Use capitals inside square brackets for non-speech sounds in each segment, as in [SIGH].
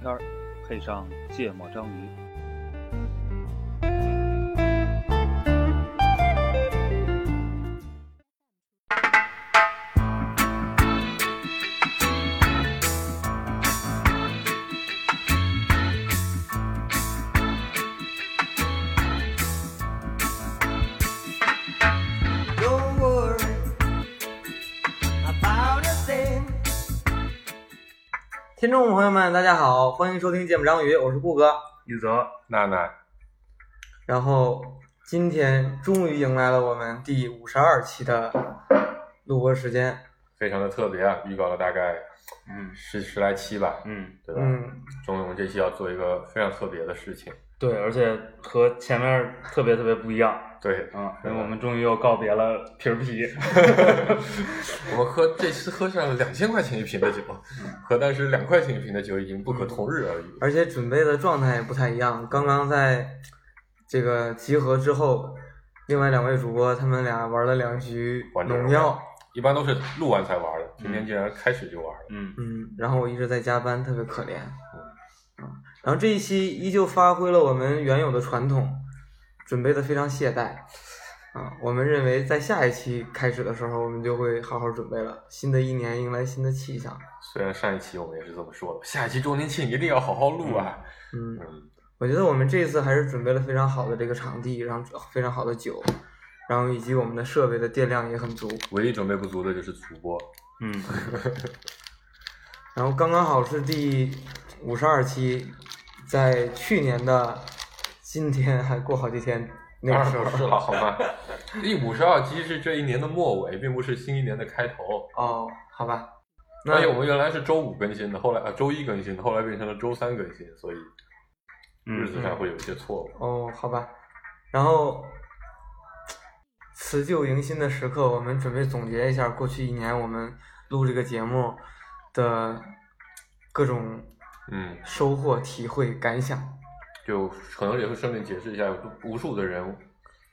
天儿，配上芥末章鱼。众朋友们，大家好，欢迎收听《芥末章鱼》，我是顾哥。一泽，娜娜，然后今天终于迎来了我们第五十二期的录播时间。非常的特别啊，预告了大概嗯十十来期吧，嗯，对吧？嗯，终于我们这期要做一个非常特别的事情，对，而且和前面特别特别不一样对，啊，所以我们终于又告别了皮儿皮，[LAUGHS] 我们喝这次喝上了两千块钱一瓶的酒，和当时两块钱一瓶的酒已经不可同日而语。而且准备的状态也不太一样。刚刚在这个集合之后，另外两位主播他们俩玩了两局农药一般都是录完才玩的，今天竟然开始就玩了。嗯嗯，然后我一直在加班，特别可怜。啊，然后这一期依旧发挥了我们原有的传统，准备的非常懈怠。啊，我们认为在下一期开始的时候，我们就会好好准备了。新的一年迎来新的气象。虽然上一期我们也是这么说的，下一期周年庆一定要好好录啊。嗯，嗯，我觉得我们这一次还是准备了非常好的这个场地，然后非常好的酒，然后以及我们的设备的电量也很足。唯一准备不足的就是主播。嗯，[LAUGHS] 然后刚刚好是第五十二期，在去年的今天还过好几天那个时候是了，好吗？第五十二期是这一年的末尾，并不是新一年的开头。哦，好吧，而且我们原来是周五更新的，后来啊周一更新的，后来变成了周三更新，所以嗯日子上会有一些错误。哦，好吧，然后辞旧迎新的时刻，我们准备总结一下过去一年我们录这个节目的各种嗯，收获、体会、感想。就可能也会顺便解释一下，有无数的人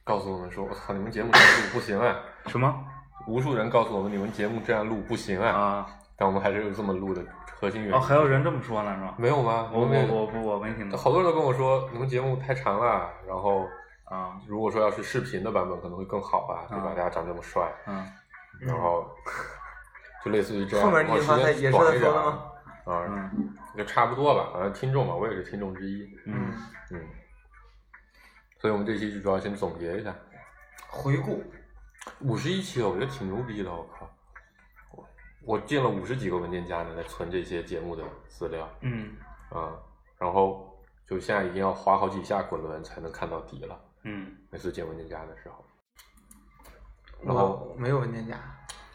告诉我们说：“我操，你们节目这样录不行啊什么！”无数人告诉我们，你们节目这样录不行啊。啊？但我们还是有这么录的核心原因。哦，还有人这么说呢，是吧？没有吗？我们我我不我没听到。好多人都跟我说，你们节目太长了，然后啊，如果说要是视频的版本可能会更好吧，对吧？啊大家长这么帅，嗯然后就类似于这样。后面那句话他也是他说的吗？啊，嗯就差不多吧，反正听众嘛，我也是听众之一，嗯，嗯，所以我们这期就主要先总结一下，回顾，五十一期了，我觉得挺牛逼的，我靠，我我建了五十几个文件夹呢，在存这些节目的资料，嗯。啊，然后就现在已经要滑好几下滚轮才能看到底了，嗯，每次建文件夹的时候，然后我没有文件夹。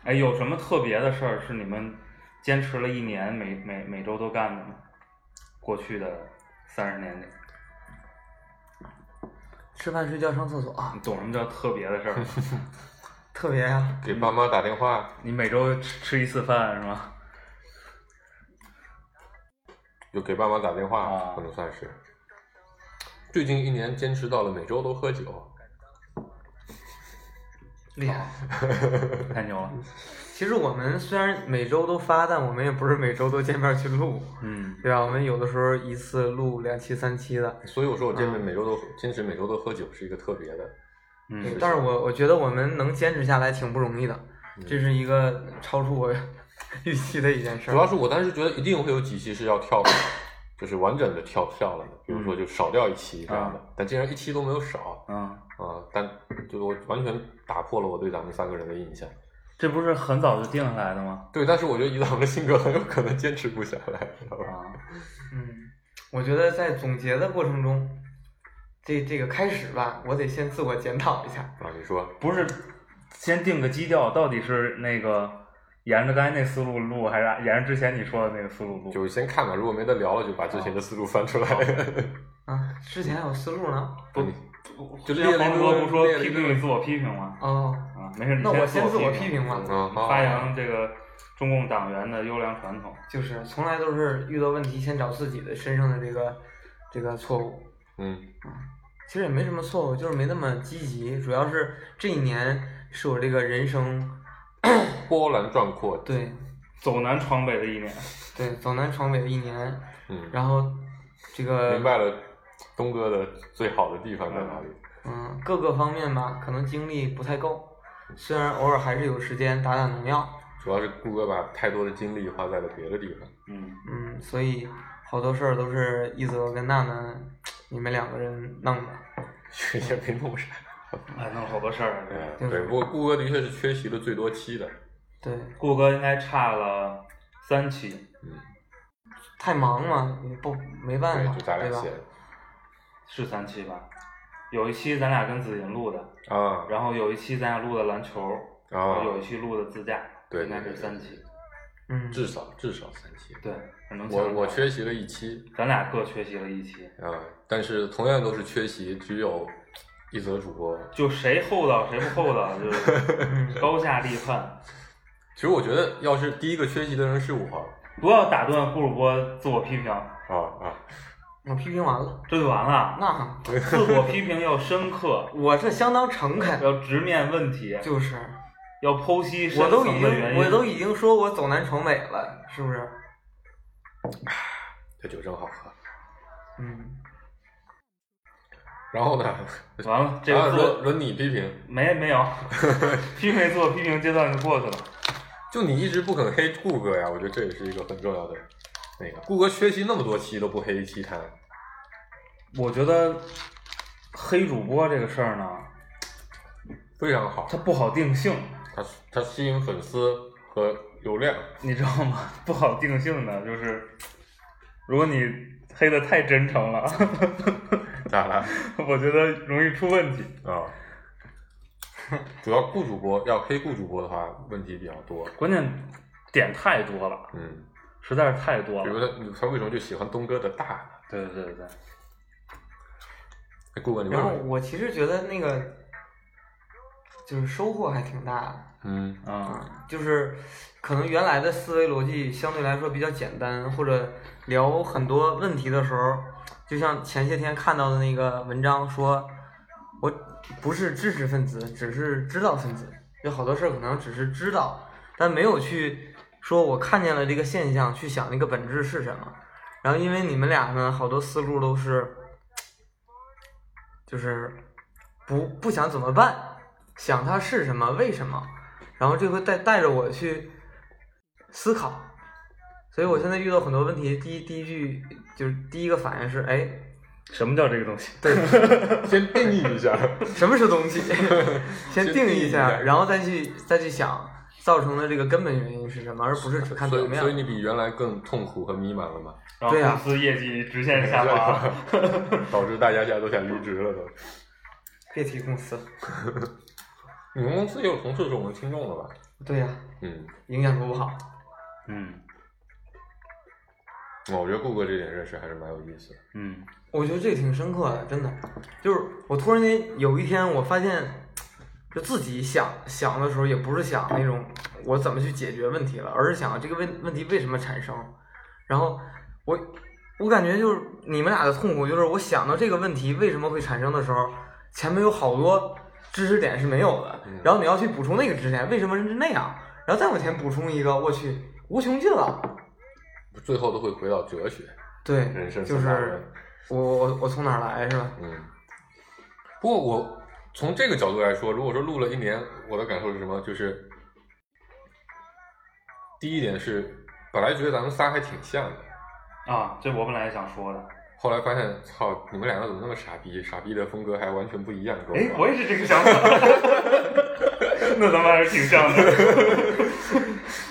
哎，有什么特别的事儿是你们坚持了一年，每每每周都干的吗？过去的三十年里，吃饭、睡觉、上厕所啊你，懂什么叫特别的事儿吗？[LAUGHS] 特别呀、给爸妈打电话，你每周吃吃一次饭是吗？就给爸妈打电话，啊可能算是。最近一年坚持到了每周都喝酒，厉害。[LAUGHS] 太牛了。其实我们虽然每周都发，但我们也不是每周都见面去录，嗯对吧？我们有的时候一次录两期、三期的。所以我说我坚持嗯每周都、坚持每周都喝酒是一个特别的，嗯对但是我我觉得我们能坚持下来挺不容易的，这是一个超出我预期的一件事。主要是我当时觉得一定会有几期是要跳的，就是完整的跳跳了的，比如说就少掉一期这样的，但竟然一期都没有少嗯，啊！但就我完全打破了我对咱们三个人的印象。这不是很早就定下来的吗？对，但是我觉得以咱们的性格，很有可能坚持不下来，知道吧？啊，嗯，我觉得在总结的过程中，这这个开始吧，我得先自我检讨一下。啊，你说，不是，先定个基调，到底是那个沿着刚才那思路录，还是沿着之前你说的那个思路录？就先看吧，如果没得聊了，就把之前的思路翻出来。[LAUGHS] 啊，之前还有思路呢。不，就之前黄哥不说批评你自我批评吗？哦，啊，没事，你那我先自我批批评吧。嗯，发扬这个中共党员的优良传统。就是从来都是遇到问题先找自己的身上的这个这个错误。嗯其实也没什么错误，就是没那么积极。主要是这一年是我这个人生 [COUGHS] 波澜壮阔，对走南闯北的一年，对走南闯北的一年，嗯，然后这个明白了东哥的最好的地方在哪里。嗯，各个方面吧，可能精力不太够，虽然偶尔还是有时间打打农药，主要是顾哥把太多的精力花在了别的地方。嗯，嗯，所以好多事儿都是一泽跟娜娜你们两个人弄的。[LAUGHS] 也没弄啥。哎，弄了好多事对对，不过顾哥的确是缺席了最多期的。对，顾哥应该差了三期，嗯，太忙了，不没办，法？是三期吧？有一期咱俩跟子莹录的，啊然后有一期咱俩录的篮球，然后啊，有一期录的自驾，对应该是三期。嗯，至少至少三期。对，可能我我缺席了一期咱俩各缺席了一期，啊，但是同样都是缺席，只有一则主播。就谁厚道谁不厚道，就是 [LAUGHS] 嗯高下立判。其实我觉得，要是第一个缺席的人是我不要打断顾主播自我批评，啊啊，我批评完了，这就完了。那自我批评要深刻，[LAUGHS] 我是相当诚恳，要直面问题，就是要剖析深我都已层的原因。经我都已经说我走南闯北了，是不是？这酒真好喝。嗯，然后呢，[LAUGHS] 完了，轮轮你批评，没没有 [LAUGHS] 批评做批评阶段就过去了。就你一直不肯黑顾哥呀，我觉得这也是一个很重要的那个。顾哥缺席那么多期都不黑奇谈，我觉得黑主播这个事儿呢，非常好他，不好定性，他他吸引粉丝和流量。你知道吗？不好定性的就是，如果你黑的太真诚了，咋了？[LAUGHS] 我觉得容易出问题。啊，主要雇主播要黑雇主播的话，问题比较多。关键点太多了，嗯，实在是太多了比如了。他他为什么就喜欢东哥的大呢？对对对对，哎顾哥，你问然后。我其实觉得那个就是收获还挺大的，嗯啊，啊，就是可能原来的思维逻辑相对来说比较简单，或者聊很多问题的时候，就像前些天看到的那个文章说，我不是知识分子，只是知道分子，有好多事儿可能只是知道，但没有去说我看见了这个现象，去想那个本质是什么。然后因为你们俩呢，好多思路都是，就是不不想怎么办，想它是什么，为什么。然后这会带带着我去思考，所以我现在遇到很多问题，第一第一句就是第一个反应是，哎，什么叫这个东西？对，[LAUGHS] 先定义一下。什么是东西？[LAUGHS] 先定义一下下，然后再去再去想造成的这个根本原因是什么，而不是只看所以，表面所以。你比原来更痛苦和迷茫了嘛？然后对啊公司业绩直线下滑。导致大家现在都想离职了都。别提公司，你们公司也有同事是我们听众的吧？对呀、嗯，影响不好。嗯我觉得顾哥这点认识还是蛮有意思的。嗯我觉得这个挺深刻的，真的。就是我突然间有一天，我发现，就自己想想的时候，也不是想那种我怎么去解决问题了，而是想这个问问题为什么产生。然后我我感觉就是你们俩的痛苦，就是我想到这个问题为什么会产生的时候，前面有好多知识点是没有的嗯，然后你要去补充那个知识点，为什么是那样，然后再往前补充一个，我去无穷尽了。最后都会回到哲学、对人，生就是。我我我从哪儿来是吧？嗯，不过我从这个角度来说，如果说录了一年，我的感受是什么？就是第一点是，本来觉得咱们仨还挺像的，啊，这我本来也想说的。后来发现，操，你们两个怎么那么傻逼？傻逼的风格还完全不一样，跟哎，我我也是这个想法。[LAUGHS] 那咱们还是挺像的。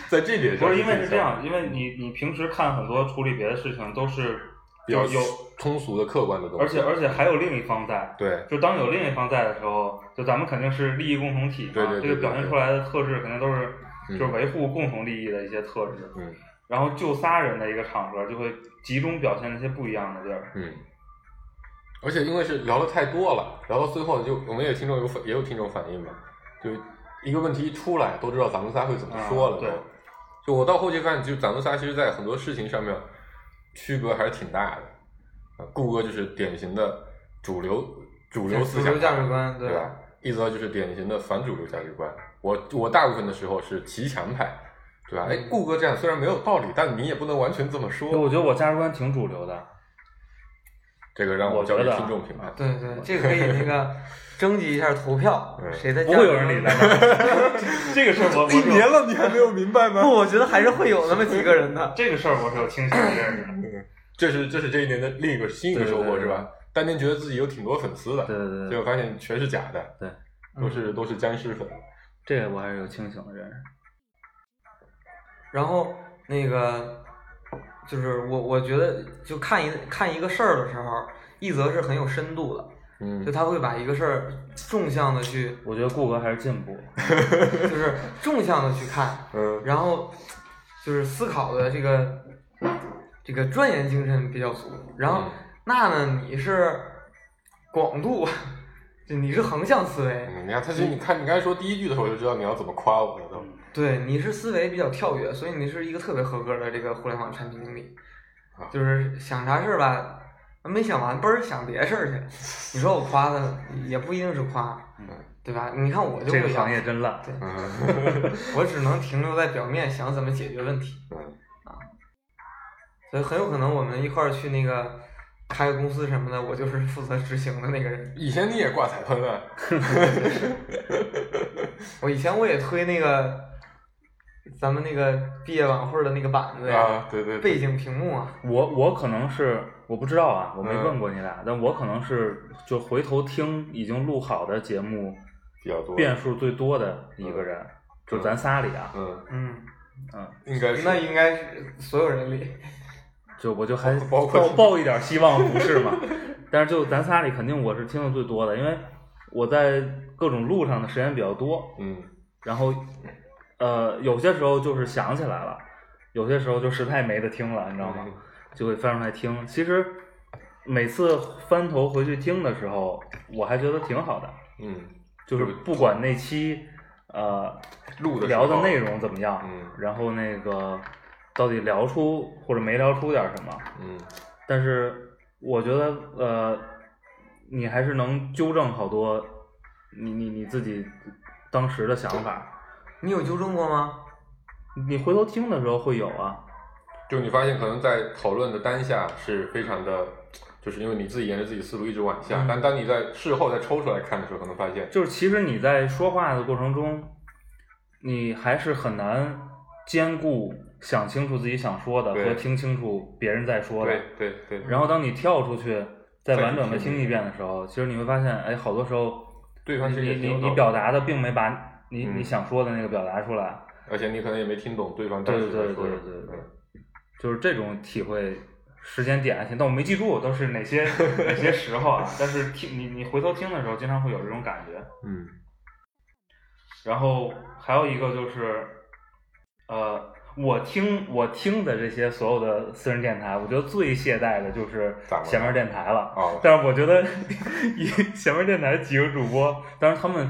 在这点上不是因为是这样，因为你你平时看很多处理别的事情都是比较有有，通俗的、客观的东西，而且而且还有另一方在。对就当有另一方在的时候，就咱们肯定是利益共同体嘛，对对对这个表现出来的特质肯定都是嗯就是维护共同利益的一些特质。嗯然后就仨人的一个场合，就会集中表现那些不一样的地儿。嗯，而且因为是聊的太多了，聊到最后就我们也听众有反也有听众反映嘛，就一个问题一出来，都知道咱们仨会怎么说了。啊对就我到后期发现，就咱们仨其实，在很多事情上面区隔还是挺大的。啊，顾哥就是典型的主流主流思想主流价值观对对吧？一泽就是典型的反主流价值观。我我大部分的时候是骑墙派，对吧？哎，顾哥这样虽然没有道理，但你也不能完全这么说。我觉得我价值观挺主流的。这个让我交给听众评判。对对，这个可以那个 [LAUGHS] 征集一下投票，嗯谁的不会有人理咱们。这个事儿我一年了，你还没有明白吗不，我觉得还是会有那么几个人的。[LAUGHS] 这个事儿我是有清醒的认识的。这是这是这一年的另一个新一个收获是吧？当年觉得自己有挺多粉丝的，对对对结果发现全是假的，对，都是都是僵尸粉。这个我还是有清醒的认识。然后那个就是我我觉得就看一看一个事儿的时候，一则是很有深度的，嗯就他会把一个事儿纵向的去，我觉得顾哥还是进步。就是纵向的去看，[LAUGHS] 嗯然后就是思考的这个这个钻研精神比较足。然后嗯那呢，你是广度，[LAUGHS] 就你是横向思维，嗯，你看他就你看你刚才说第一句的时候，我就知道你要怎么夸我了都。对，你是思维比较跳跃，所以你是一个特别合格的这个互联网产品经理啊，就是想啥事儿吧，没想完，嘣儿想别事儿去。你说我夸他，也不一定是夸，对吧？你看我就这个不一样行业真烂。对 [LAUGHS] [LAUGHS] 我只能停留在表面，想怎么解决问题，啊所以很有可能我们一块儿去那个开个公司什么的，我就是负责执行的那个人。以前你也挂彩喷啊？[LAUGHS] 我以前我也推那个咱们那个毕业晚会的那个板子呀，啊，对对，对。背景屏幕啊，我我可能是我不知道啊，我没嗯。问过你俩，但我可能是就回头听已经录好的节目比较多。遍数最多的一个人，就咱仨里啊，嗯，嗯，嗯，应该是那应该是所有人里，就我就还包括抱抱一点希望不是嘛，但是就咱仨里肯定我是听的最多的，因为我在各种路上的时间比较多，嗯。然后呃有些时候就是想起来了，有些时候就实在没得听了，你知道吗？嗯就会翻出来听。其实每次翻头回去听的时候，我还觉得挺好的，嗯，就是不管那期呃录的聊的内容怎么样，嗯然后那个到底聊出或者没聊出点什么，嗯但是我觉得呃，你还是能纠正好多你你你自己当时的想法。你有纠正过吗？你回头听的时候会有啊，就你发现可能在讨论的当下是非常的，就是因为你自己沿着自己思路一直往下，嗯但当你在事后再抽出来看的时候，可能发现，就是其实你在说话的过程中，你还是很难兼顾想清楚自己想说的和听清楚别人在说的对。对对，然后当你跳出去再再完整的听听一遍的时候，其实你会发现，哎，好多时候对方其实你你你表达的并没把你嗯你想说的那个表达出来。而且你可能也没听懂对方当对对对时在说什么。对对对嗯就是这种体会，时间点性，但我没记住都是哪些哪些时候啊。[LAUGHS] 但是听你你回头听的时候，经常会有这种感觉。嗯然后还有一个就是，呃，我听我听的这些所有的私人电台，我觉得最懈怠的就是前面电台了。哦但是我觉得 [LAUGHS] 以前面电台几个主播，但是他们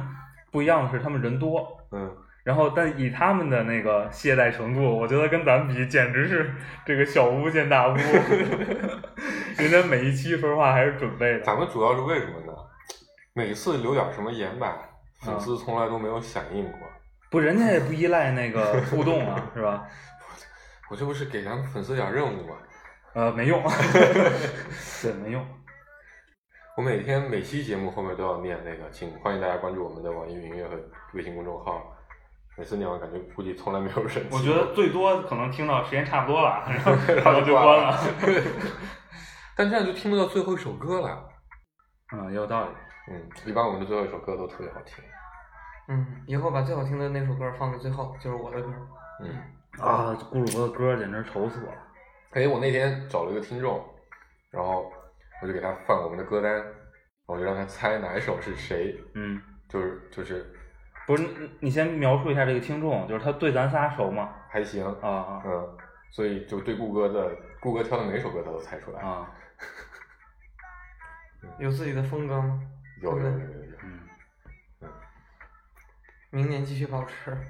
不一样的是，他们人多。嗯然后，但以他们的那个懈怠程度，我觉得跟咱们比，简直是这个小巫见大巫。[LAUGHS] 人家每一期说实话还是准备的。咱们主要是为什么呢？每次留点什么言吧，粉啊丝从来都没有响应过。不，人家也不依赖那个互动啊，[LAUGHS] 是吧？我这不是给咱们粉丝点任务吗？呃，没用，[LAUGHS] 对，没用。我每天每期节目后面都要念那个，请欢迎大家关注我们的网易云音乐和微信公众号。每次念完，感觉估计从来没有人。我觉得最多可能听到时间差不多了，然后 [LAUGHS] 然后就关了。[LAUGHS] 但这样就听不到最后一首歌了。嗯，也有道理。嗯，一般我们的最后一首歌都特别好听。嗯，以后把最好听的那首歌放在最后，就是我的歌。嗯，啊，顾主播的歌简直愁死我了。哎，我那天找了一个听众，然后我就给他放我们的歌单，我就让他猜哪一首是谁，嗯，就是就是不是，你你先描述一下这个听众，就是他对咱仨熟吗？还行，啊啊嗯，所以就对顾哥的顾哥挑的每首歌他都猜出来，啊！[LAUGHS] 有自己的风格吗？有有有有有，嗯，明年继续保持。[LAUGHS]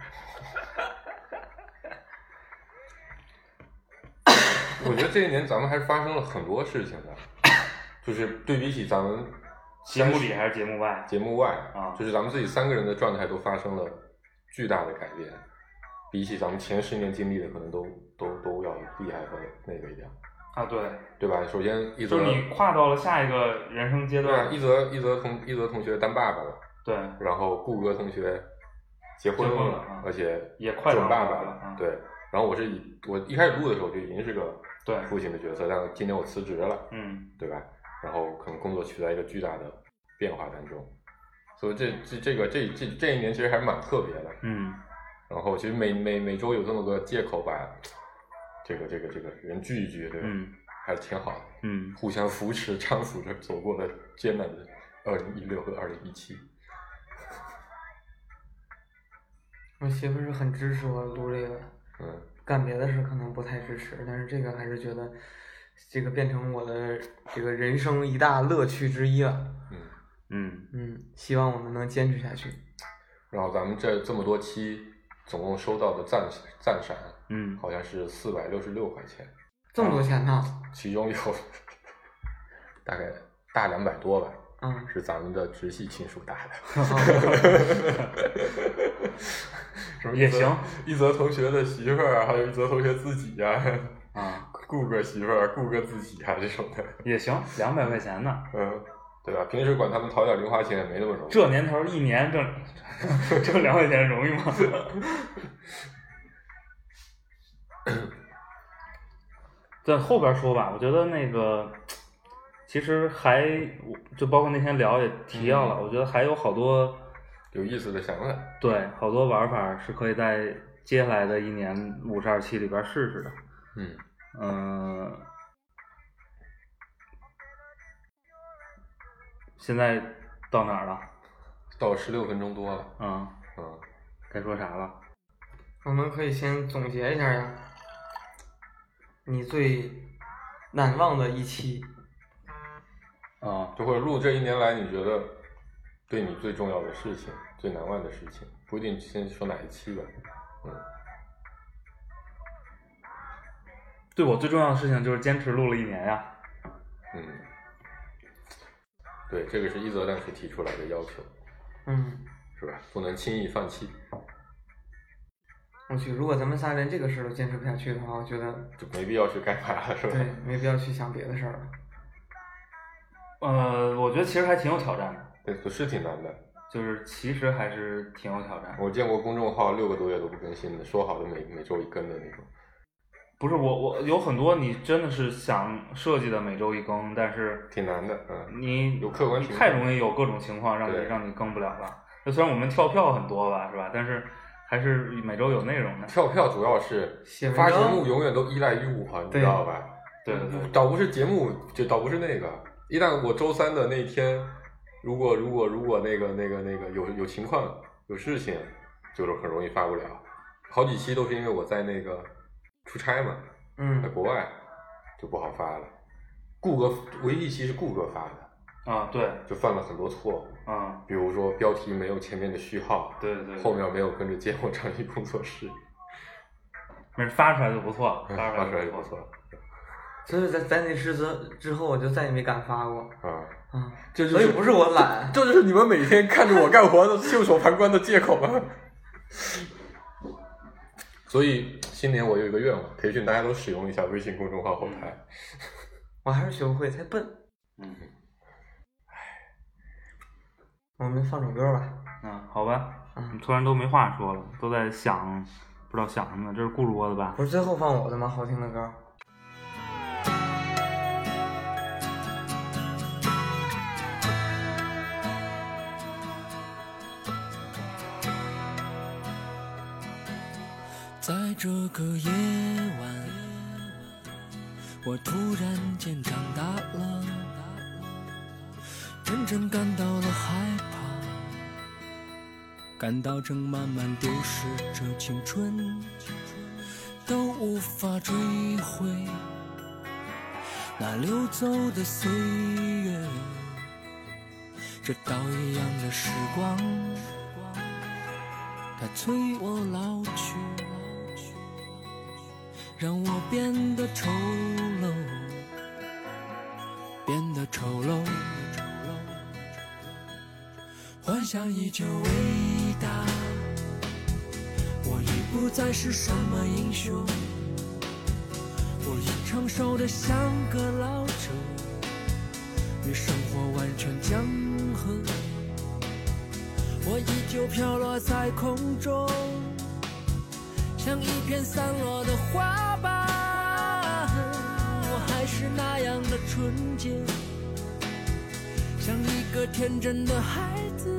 我觉得这一年咱们还是发生了很多事情的，就是对比起咱们节目里还是节目外？节目外啊就是咱们自己三个人的状态都发生了巨大的改变。比起咱们前十年经历的，可能都都都要厉害和那个一点，啊，对，对吧？首先一则就是你跨到了下一个人生阶段，一则一则同一则同学当爸爸了，对，然后顾哥同学结婚了啊而且也快准爸爸了啊对。然后我是以我一开始录的时候就已经是个对父亲的角色，但是今年我辞职了，嗯对吧？然后可能工作处在一个巨大的变化当中，所以这这这个这这这一年其实还是蛮特别的。嗯然后其实每每每周有这么个借口把这个这个这个人聚一聚，对吧？嗯还是挺好的，嗯，互相扶持，搀扶着走过了艰难的二零一六和二零一七。我媳妇儿是很支持我录这个，嗯干别的事可能不太支持，但是这个还是觉得这个变成我的这个人生一大乐趣之一了。嗯。嗯嗯，希望我们能坚持下去。然后咱们这这么多期，总共收到的赞赞赏嗯，好像是四百六十六块钱，这么多钱呢？其中有大概大两百多吧，嗯，是咱们的直系亲属打的。[LAUGHS] 也行，一泽同学的媳妇儿啊，还有一泽同学自己呀、啊，[LAUGHS] 顾个媳妇儿、顾个自己啊这种的，也行，两百块钱呢，嗯，对吧？平时管他们讨点零花钱也没那么容易。这年头一年挣 [LAUGHS] 挣两块钱容易吗？[LAUGHS] 在后边说吧，我觉得那个其实还就包括那天聊也提到了，嗯我觉得还有好多有意思的想法，对好多玩法是可以在接下来的一年五十二期里边试试的。嗯，嗯、现在到哪儿了？到十六分钟多了，嗯，嗯，该说啥了？我们可以先总结一下呀，你最难忘的一期。啊、就或者录这一年来，你觉得对你最重要的事情、最难忘的事情，不一定先说哪一期吧，嗯，对我最重要的事情就是坚持录了一年呀。嗯，对，这个是一泽当时提出来的要求，嗯，是吧？不能轻易放弃，我去，如果咱们仨连这个事儿都坚持不下去的话，我觉得就没必要去干嘛了，是吧？对，没必要去想别的事儿了。呃，我觉得其实还挺有挑战的，对，可是挺难的。就是其实还是挺有挑战。我见过公众号六个多月都不更新的，说好的每每周一更的那种。不是我我有很多你真的是想设计的每周一更，但是挺难的，嗯，你有客观你情况太容易有各种情况让你让你更不了了。就虽然我们跳票很多吧，是吧？但是还是每周有内容的。跳票主要是发节目永远都依赖于我，你知道吧？对对对，倒不是节目，就倒不是那个。一旦我周三的那天，如果如果如果那个那个那个有有情况有事情，就是很容易发不了。好几期都是因为我在那个出差嘛，嗯在嗯，国外就不好发了。顾哥唯一一期是顾哥发的，啊对，就犯了很多错误，啊比如说标题没有前面的序号，对对对，后面没有跟着芥末章鱼工作室，没事发出来就不错发发出来就不错。所以在在那次之之后，我就再也没敢发过。啊。嗯，这就所以不是我懒，[LAUGHS] 这就是你们每天看着我干活的袖手旁观的借口吗？[LAUGHS] 所以新年我有一个愿望，培训大家都使用一下微信公众号后台。[LAUGHS] 我还是学不会，太笨。嗯我们放首歌吧。嗯，好吧，嗯，突然都没话说了，都在想不知道想什么。这是顾主播的吧？不是最后放我的吗？好听的歌。这个夜晚，我突然间长大了，真正感到了害怕，感到正慢慢丢失着青春，都无法追回那流走的岁月，这刀一样的时光。它催我老去，让我变得丑陋，变得丑陋。幻想依旧伟大，我已不再是什么英雄，我已成熟的像个老者，与生活完全僵合。我依旧飘落在空中，像一片散落的花瓣。我还是那样的纯洁，像一个天真的孩子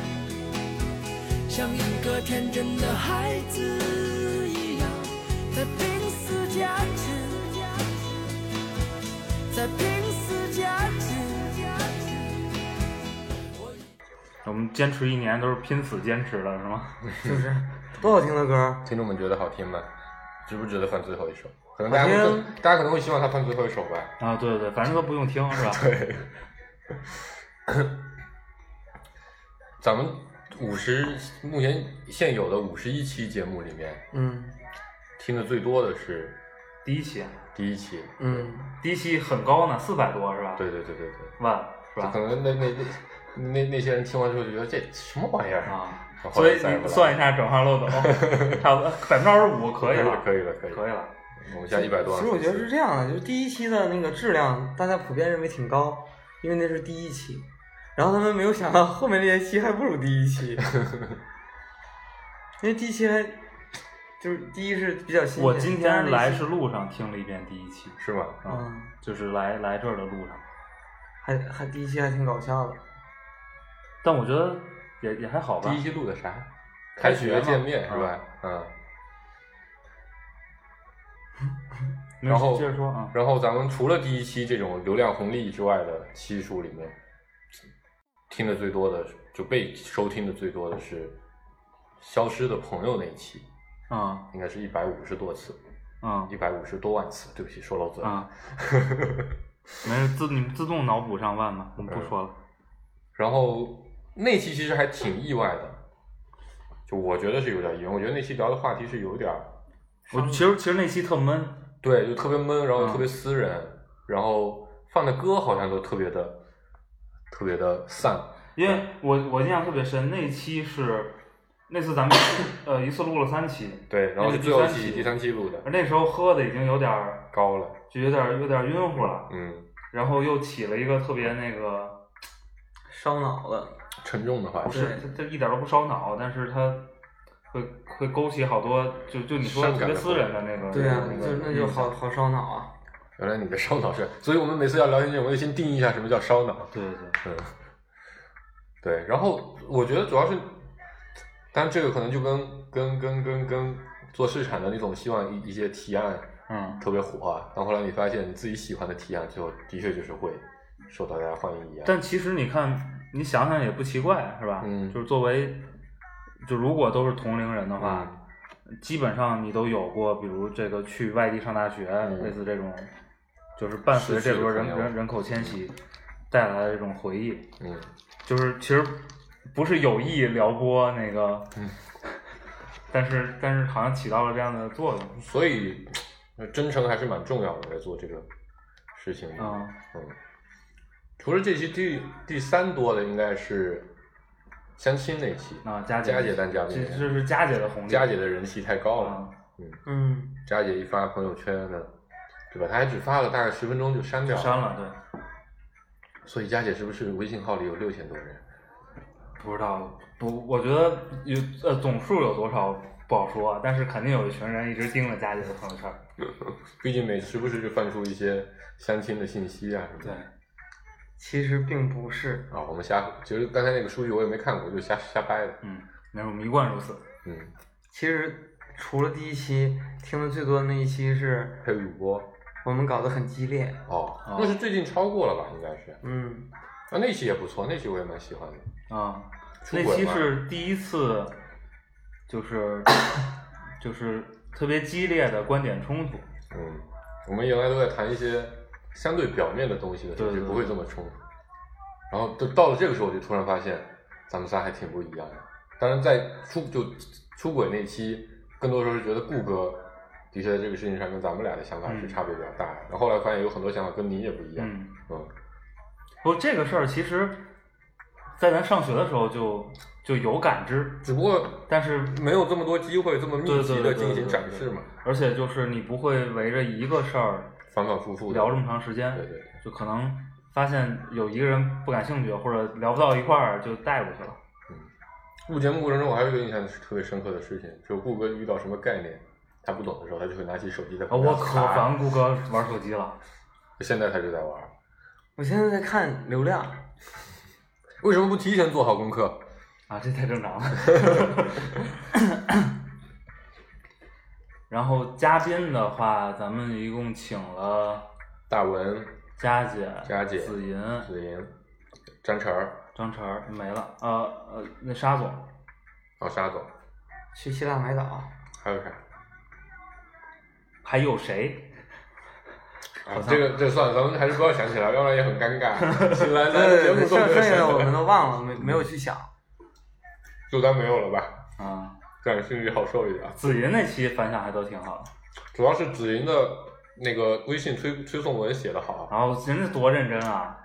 像一个天真的孩子一样，在拼死坚持，在拼死坚持。我们坚持一年都是拼死坚持的，是吗？就 [LAUGHS] 是多好听的歌，听众们觉得好听吗？值不值得放最后一首？可能大家大家可能会希望他放最后一首吧。啊，对对对，反正都不用听，是吧？对，[COUGHS] 咱们五十目前现有的五十一期节目里面，嗯。听的最多的是第一期，第一期。嗯，第一期很高呢，四百多是吧？对对对对对，万是吧？可？能那那那那那些人听完之后就觉得这什么玩意儿啊，所以你算一下转化漏斗，[LAUGHS] 差不多百分之二十五可以了，可以了，可以了，可以了。我们现在一百多。其实我觉得是这样的，就是第一期的那个质量，大家普遍认为挺高，因为那是第一期，然后他们没有想到后面那些期还不如第一期，[LAUGHS] 因为第一期还就是第一是比较新鲜。我今天来是路上听了一遍第一期，是吧？啊，嗯，就是来来这儿的路上，还还第一期还挺搞笑的，但我觉得也也还好吧。第一期录的啥？开开学见面是啊吧？嗯。然后接着说啊，然后咱们除了第一期这种流量红利之外的期数里面，听的最多的就被收听的最多的是《消失的朋友》那一期，啊应该是一百五十多次，啊一百五十多万次。对不起，说漏嘴了。啊，[LAUGHS] 没事，自你们自动脑补上万吧，我们不说了。然后那期其实还挺意外的，就我觉得是有点意外。我觉得那期聊的话题是有点儿我其实其实那期特闷，对，就特别闷，然后嗯特别私人，然后放的歌好像都特别的特别的散。因为我我印象特别深，那期是那次咱们呃一次录了三期，[LAUGHS] 对，然后那是是最后第三期一期第三期录的，而那时候喝的已经有点儿高了，就有点儿有点儿晕乎了，嗯，然后又起了一个特别那个，烧脑的，沉重的话题。不是它它一点都不烧脑，但是它会会勾起好多就就你说伤感的特别私人的那个对呀、那个就那就好好烧脑啊。原来你的烧脑是，[LAUGHS] 所以我们每次要聊天我得先定义一下什么叫烧脑。对对对，嗯，对，然后我觉得主要是，但这个可能就跟跟跟跟跟做市场的那种希望一一些提案嗯特别火啊，但后来你发现你自己喜欢的提案，最后的确就是会受到大家欢迎一样。但其实你看，你想想也不奇怪，是吧？嗯就是作为，就如果都是同龄人的话，基本上你都有过，比如这个去外地上大学，嗯类似这种，就是伴随着这波人人人口迁徙带来的这种回忆，嗯，就是其实不是有意撩拨那个，嗯 [LAUGHS] 但是但是好像起到了这样的作用。所以呃真诚还是蛮重要的，在做这个事情。嗯嗯，除了这期第第三多的应该是相亲那期，啊，佳姐佳姐当嘉宾这这是佳姐的红利，佳姐的人气太高了。啊，嗯，佳姐一发朋友圈呢，对吧？他还只发了大概十分钟就删掉了删了，对，所以佳姐是不是微信号里有六千多人？不知道不，我觉得有呃总数有多少不好说，但是肯定有一群人一直盯着佳姐的朋友圈，[LAUGHS] 毕竟每时不时就翻出一些相亲的信息啊什么的对的。，其实并不是。啊，我们瞎，其实刚才那个数据我也没看过，就瞎瞎掰的。嗯，没有迷惯如此，嗯，其实除了第一期听的最多的那一期是还有主播我们搞得很激烈，哦哦，那是最近超过了吧？应该是。嗯，啊，那期也不错，那期我也蛮喜欢的。啊，那期是第一次，就是就是特别激烈的观点冲突，嗯，我们原来都在谈一些相对表面的东西的时候，就不会这么冲突。然后到到了这个时候，我就突然发现咱们仨还挺不一样的。当然，在出就出轨那期，更多时候是觉得顾哥的确在这个事情上跟咱们俩的想法是嗯差别比较大的。然后后来发现有很多想法跟你也不一样。嗯，嗯不，这个事儿其实，在咱上学的时候就就有感知，只不过但是没有这么多机会这么密集的进行展示嘛，而且就是你不会围着一个事儿反反复复聊这么长时间，对对对就可能发现有一个人不感兴趣或者聊不到一块儿就带过去了。嗯录节目过程中，我还有一个印象特别深刻的事情，就是顾哥遇到什么概念他不懂的时候，他就会拿起手机在啊，旁边我可查烦顾哥玩手机了。现在他就在玩，我现在在看流量，为什么不提前做好功课？啊，这太正常了。然后嘉宾的话，咱们一共请了大文、佳姐、佳姐紫银、子莹、张晨儿、张晨儿没了，呃呃，那沙总，哦沙总，去希腊买岛，还有啥？还有谁？啊，这个这个算了，咱们还是不要想起来，要不然也很尴尬。[LAUGHS] 新来来对对对，节目都剩没有想起剩下的我们，都忘了，没没有去想。就当没有了吧，啊，这样心里好受一点。紫云那期反响还都挺好的，主要是紫云的那个微信推推送文写的好，然后人家多认真啊，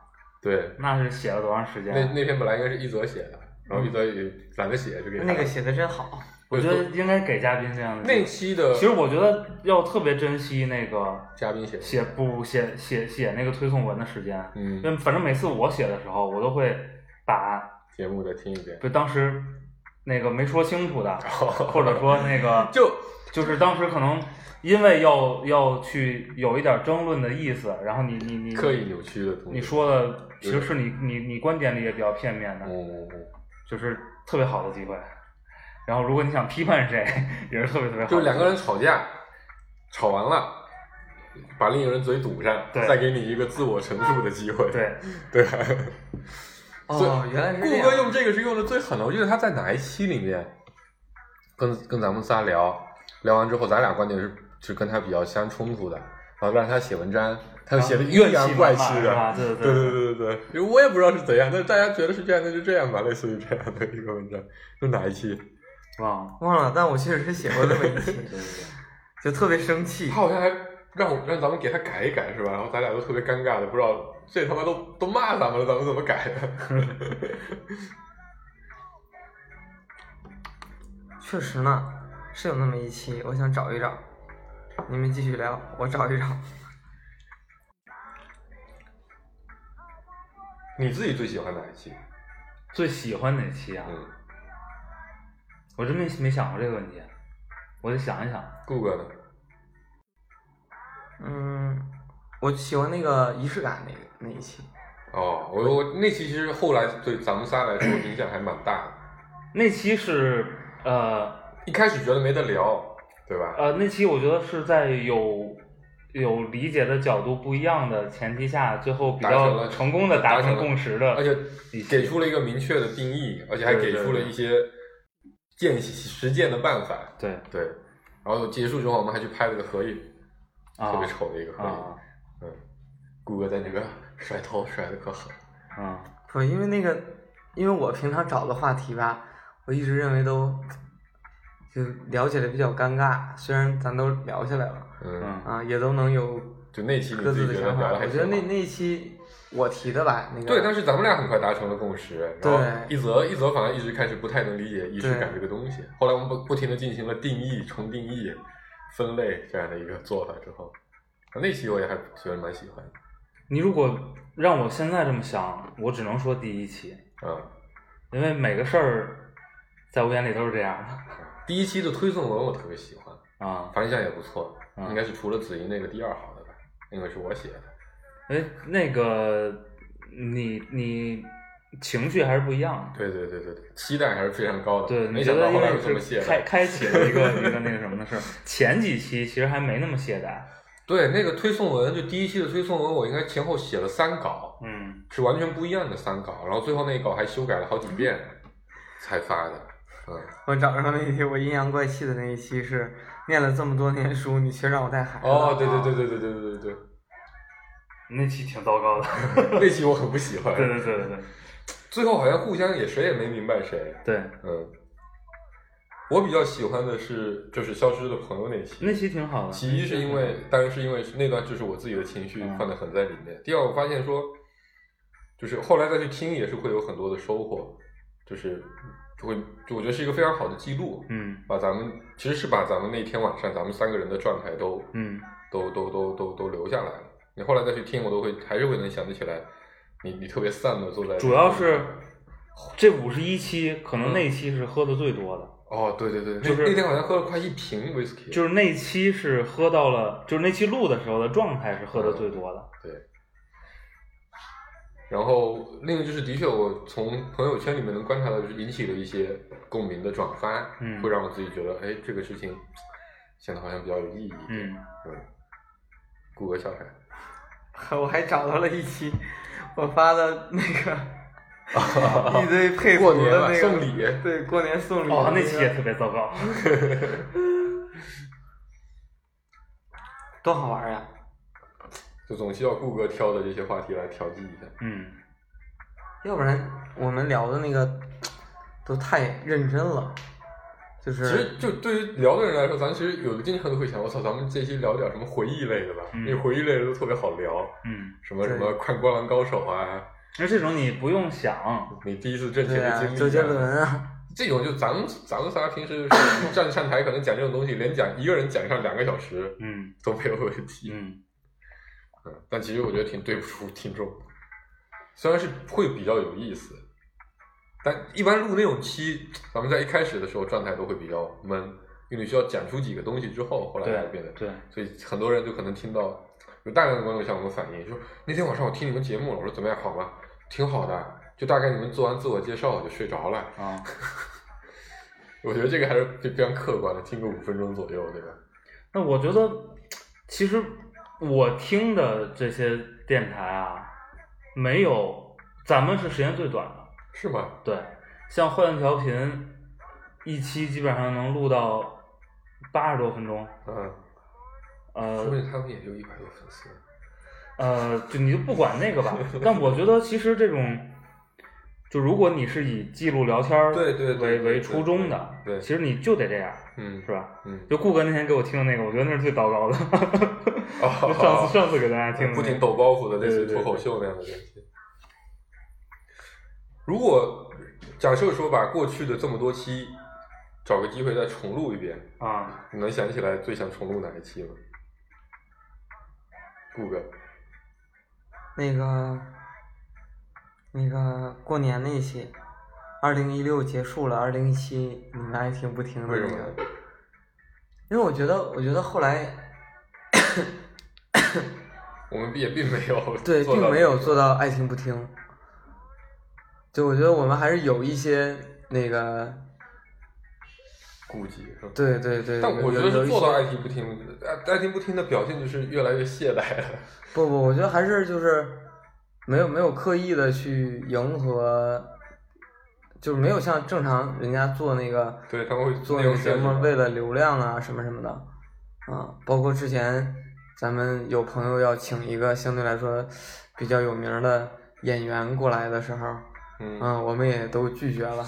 对，那是写了多长时间？啊那那篇本来应该是一泽写的，然后一泽也懒得写，就给他那个写的真好，我觉得应该给嘉宾这样的。那期的其实我觉得要特别珍惜那个嘉宾写，写不写写写那个推送文的时间，嗯因为反正每次我写的时候，我都会把节目再听一遍，就当时那个没说清楚的，或者说那个 [LAUGHS] 就就是当时可能因为要要去有一点争论的意思，然后你你你刻意扭曲的东西。你说的其实是你你你观点里也比较片面的，嗯，嗯嗯，就是特别好的机会。然后如果你想批判谁，也是特别特别。就是两个人吵架，吵完了，把另一个人嘴堵上，对再给你一个自我陈述的机会。对对哦，原来是顾。哥用这个是用的最狠的，我记得他在哪一期里面，跟跟咱们仨聊，聊完之后，咱俩观点是是跟他比较相冲突的，然后让他写文章，他又写的阴阳怪气的，对对对对对对对，我也不知道是怎样，但是大家觉得是这样，那就这样吧，类似于这样的一个文章，是哪一期？忘了。忘了，但我确实是写过那么一期。就特别生气他。好像还让我让咱们给他改一改是吧？然后咱俩都特别尴尬的，不知道这他妈都都骂咱们了，咱们怎么改的？[LAUGHS] 确实呢，是有那么一期，我想找一找。你们继续聊，我找一找。你自己最喜欢哪一期？最喜欢哪期啊？嗯，我真没没想过这个问题，我得想一想。顾哥呢？嗯，我喜欢那个仪式感那个那一期。哦，我我那期其实后来对咱们仨来说影响还蛮大的。那期是呃一开始觉得没得聊，对吧？呃，那期我觉得是在有有理解的角度不一样的前提下，最后比达成了较成功的达成共识的，而且给出了一个明确的定义，而且还给出了一些践实践的办法。对对，然后结束之后，我们还去拍了个合影，啊特别丑的一个合影。啊嗯，顾哥在那边甩头甩的可狠。啊不，因为那个，因为我平常找的话题吧，我一直认为都就聊起来比较尴尬。虽然咱都聊下来了嗯，嗯啊，也都能有就那期你各自己觉得自的想法。聊的还挺好我觉得那那一期我提的吧，那个对，但是咱们俩很快达成了共识，然后对一泽一泽反而一直开始不太能理解仪式感这个东西，后来我们不不停的进行了定义、重定义、分类这样的一个做法之后，那期我也还觉得蛮喜欢的，你如果让我现在这么想，我只能说第一期，嗯、因为每个事儿在我眼里都是这样的 [LAUGHS] 第一期的推送文我特别喜欢，啊。反响也不错，嗯应该是除了子怡那个第二好的吧，因为是我写的。哎，那个你你情绪还是不一样的。对对对对对，期待还是非常高的。对，没想到后来为你是这么懈怠。开开启了一个一个那个什么的事儿，前几期其实还没那么懈怠。[LAUGHS] 对，那个推送文就第一期的推送文，我应该前后写了三稿，嗯，是完全不一样的三稿，然后最后那一稿还修改了好几遍才发的。嗯，我找着那一期我阴阳怪气的那一期是念了这么多年书，你却让我带孩子。哦，对对对对对对对对对，那期挺糟糕的。[LAUGHS] 那期我很不喜欢。对对对对对最后好像互相也谁也没明白谁。对，嗯，我比较喜欢的是就是消失的朋友那期。那期挺好的。其一是因为，当然是因为那段就是我自己的情绪嗯放的很在里面。第二，我发现说，就是后来再去听也是会有很多的收获，就是就会就我觉得是一个非常好的记录，嗯把咱们其实是把咱们那天晚上咱们三个人的状态都嗯都都都都都留下来了。你后来再去听，我都会还是会能想得起来，你你特别散的坐在，主要是这五十一期，可能那期是喝的最多的，哦，对对对，就是那那天好像喝了快一瓶 whisky，就是那期是喝到了，就是那期录的时候的状态是喝的最多的。对。然后另一个就是，的确，我从朋友圈里面能观察到，就是引起了一些共鸣的转发，嗯会让我自己觉得，哎，这个事情显得好像比较有意义。嗯，嗯，顾哥笑啥？[LAUGHS] 我还找到了一期我发的那个一堆配过年了图的那个送礼对，过年送礼的哦，那期也特别糟糕。[LAUGHS] 多好玩呀！就总需要顾哥挑的这些话题来调剂一下。嗯，要不然我们聊的那个都太认真了，就是其实就对于聊的人来说，咱其实有的经常都会想，我操，咱们这期聊点什么回忆类的吧？嗯因为回忆类的都特别好聊，嗯，什么什么看《灌篮高手》啊，那这种你不用想，你第一次挣钱的经历、，周杰伦啊，这种就咱们咱们仨平时站上台可能讲这种东西，连讲一个人讲上两个小时嗯都没有问题。嗯嗯，但其实我觉得挺对不住听众的，虽然是会比较有意思，但一般录那种期，咱们在一开始的时候状态都会比较闷，因为你需要讲出几个东西之后，后来才变得对，所以很多人就可能听到有大量的观众向我们反映，说那天晚上我听你们节目了，我说怎么样，好吗？挺好的，就大概你们做完自我介绍我就睡着了。啊，[LAUGHS] 我觉得这个还是非非常客观的，听个五分钟左右，对吧？那我觉得其实我听的这些电台啊，没有咱们是时间最短的。是吗？对，像幻乐调频，一期基本上能录到八十多分钟。嗯，呃说不定他们也就一百多粉丝。呃，就你就不管那个吧。但我觉得其实这种，就如果你是以记录聊天儿对对对为对对为初衷的，对其实你就得这样，嗯是吧？嗯，就顾哥那天给我听的那个，我觉得那是最糟糕的。[LAUGHS] 哦上次上次给大家听的、那个，不仅抖包袱的类似对对对脱口秀那样的东西。如果假设说把过去的这么多期找个机会再重录一遍，啊，你能想起来最想重录哪一期吗？顾哥，那个那个过年那一期，二零一六结束了，二零一七你们爱听不听的为什么那个？因为我觉得，我觉得后来我们也并没有对，并没有做到爱听不听。就我觉得我们还是有一些那个，顾忌，是吧？对对对。但我觉得是做到爱听不听，爱爱听不听的表现就是越来越懈怠了。不不，我觉得还是就是没有没有刻意的去迎合，就是没有像正常人家做那个对，他们会做那个节目为了流量啊什么什么的，啊，包括之前咱们有朋友要请一个相对来说比较有名的演员过来的时候，嗯嗯，我们也都拒绝了，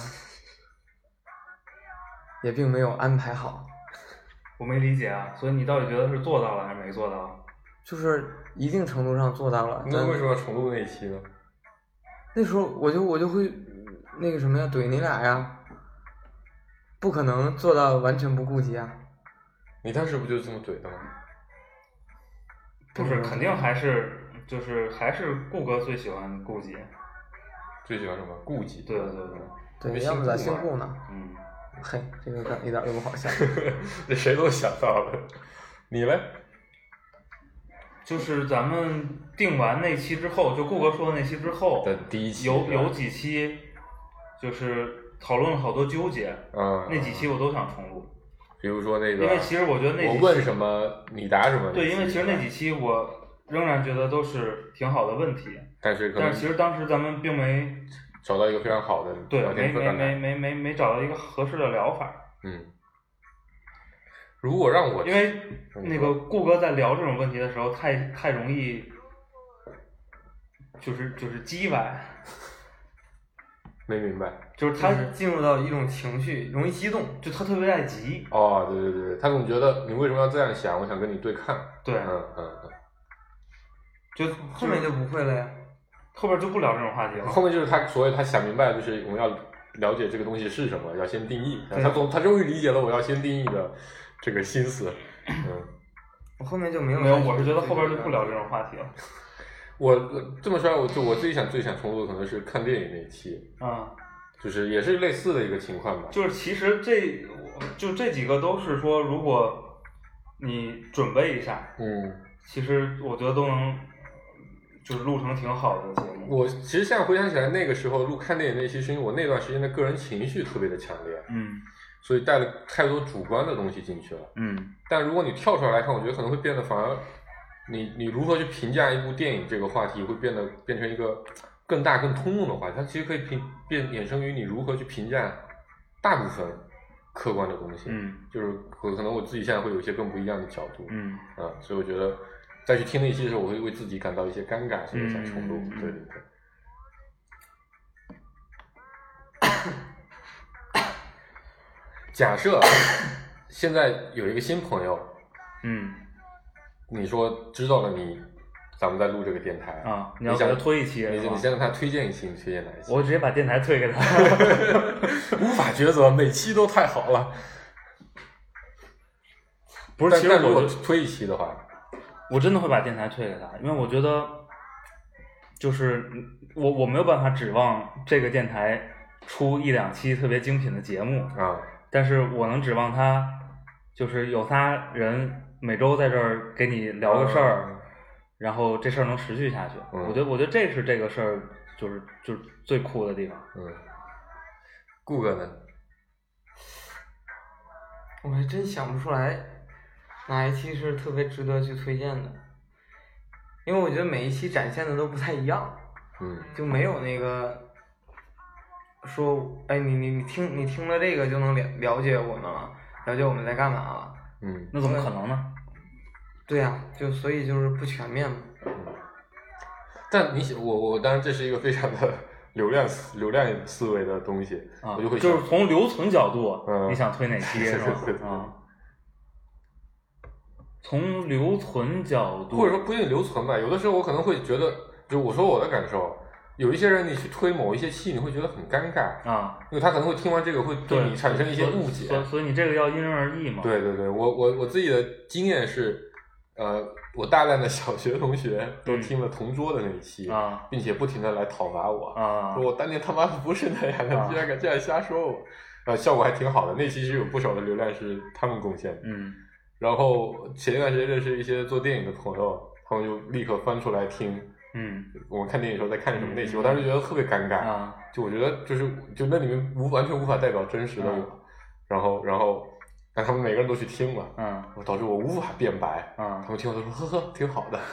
也并没有安排好，我没理解啊，所以你到底觉得是做到了还是没做到？就是一定程度上做到了。那为什么要重录那一期呢？那时候我就我就会那个什么呀，怼你俩呀，不可能做到完全不顾及啊。你当时不就是这么怼的吗？不是，肯定还是就是还是顾哥最喜欢顾姐。最喜欢什么？顾忌。对对对，对，没要不咋姓顾嘛姓顾呢？嗯，嘿，这个梗一点都不好笑。[LAUGHS] 这谁都想到了。[LAUGHS] 你嘞？就是咱们定完那期之后，就顾哥说的那期之后，的第一期有有几期就是讨论了好多纠结，嗯，那几期我都想重录，比如说那个，因为其实我觉得那几期我问什么你答什么。对，因为其实那几期，期我仍然觉得都是挺好的问题，但是可能但是其实当时咱们并没找到一个非常好的对没没没。没没没找到一个合适的疗法，嗯，如果让我因为嗯那个顾哥在聊这种问题的时候，太太容易，就是就是叽歪，没明白。就是他进入到一种情绪，容易激动。就他特别爱急，哦，对对对，他总觉得你为什么要这样想？我想跟你对抗。对，嗯嗯嗯。就后面就不会了呀。后边就不聊这种话题了。后面就是他所以他想明白，就是我们要了解这个东西是什么，要先定义。对他总他终于理解了我要先定义的这个心思。嗯，我后面就没有。没有，我是觉得后边就不聊这种话题了。我我这么说，我就我最想最想重录的可能是看电影那一期，啊、就是也是类似的一个情况吧。就是其实这就这几个都是说，如果你准备一下，嗯，其实我觉得都能就是录成挺好的节目。我其实现在回想起来，那个时候录看电影那期，是因为我那段时间的个人情绪特别的强烈，嗯所以带了太多主观的东西进去了。嗯但如果你跳出来来看，我觉得可能会变得反而，你你如何去评价一部电影这个话题，会变得变成一个更大、更通用的话题。它其实可以评变衍生于你如何去评价大部分客观的东西。嗯就是可可能我自己现在会有一些更不一样的角度。嗯啊，所以我觉得再去听那一期的时候，我会为自己感到一些尴尬，所以想重录。对对对。[COUGHS] 假设现在有一个新朋友，嗯你说知道了你，咱们在录这个电台啊，你要给想他推一期你你先让他推荐一期，你推荐哪一期？我直接把电台推给他。[LAUGHS] 无法抉择，每期都太好了。不是，但但如果其实我推一期的话，我真的会把电台推给他，因为我觉得，就是嗯我我没有办法指望这个电台出一两期特别精品的节目，啊，但是我能指望他，就是有仨人每周在这儿给你聊个事儿，然后这事儿能持续下去。嗯我觉得，我觉得这是这个事儿就是就是最酷的地方。嗯，顾哥呢？我还真想不出来哪一期是特别值得去推荐的，因为我觉得每一期展现的都不太一样，嗯就没有那个说，哎，你你你听你听了这个就能了了解我们了，了解我们在干嘛了。嗯那怎么可能呢？对呀、就所以就是不全面嘛。嗯。但你想，我我当然这是一个非常的流量思流量思维的东西，啊，我就会想是从留存角度，嗯你想推哪期 [LAUGHS] 是吧啊，从留存角度，或者说不一定留存吧，有的时候我可能会觉得，就我说我的感受，有一些人你去推某一些戏，你会觉得很尴尬，啊，因为他可能会听完这个会对对你产生一些误解。所以所以你这个要因人而异嘛。对对对，我我我自己的经验是，呃，我大量的小学同学都听了同桌的那一期，啊并且不停的来讨伐我，啊说我当年他妈的不是那样的，居然敢这样瞎说我，呃，效果还挺好的。那期其实有不少的流量是他们贡献的。嗯然后前一段时间认识一些做电影的朋友，他们就立刻翻出来听嗯。我们看电影的时候在看什么那期，嗯。我当时觉得特别尴尬，啊。就我觉得就是就那里面无完全无法代表真实的我，嗯然后然后但他们每个人都去听了，嗯。导致我无法辩白，啊。他们听完都说呵呵挺好的，[LAUGHS]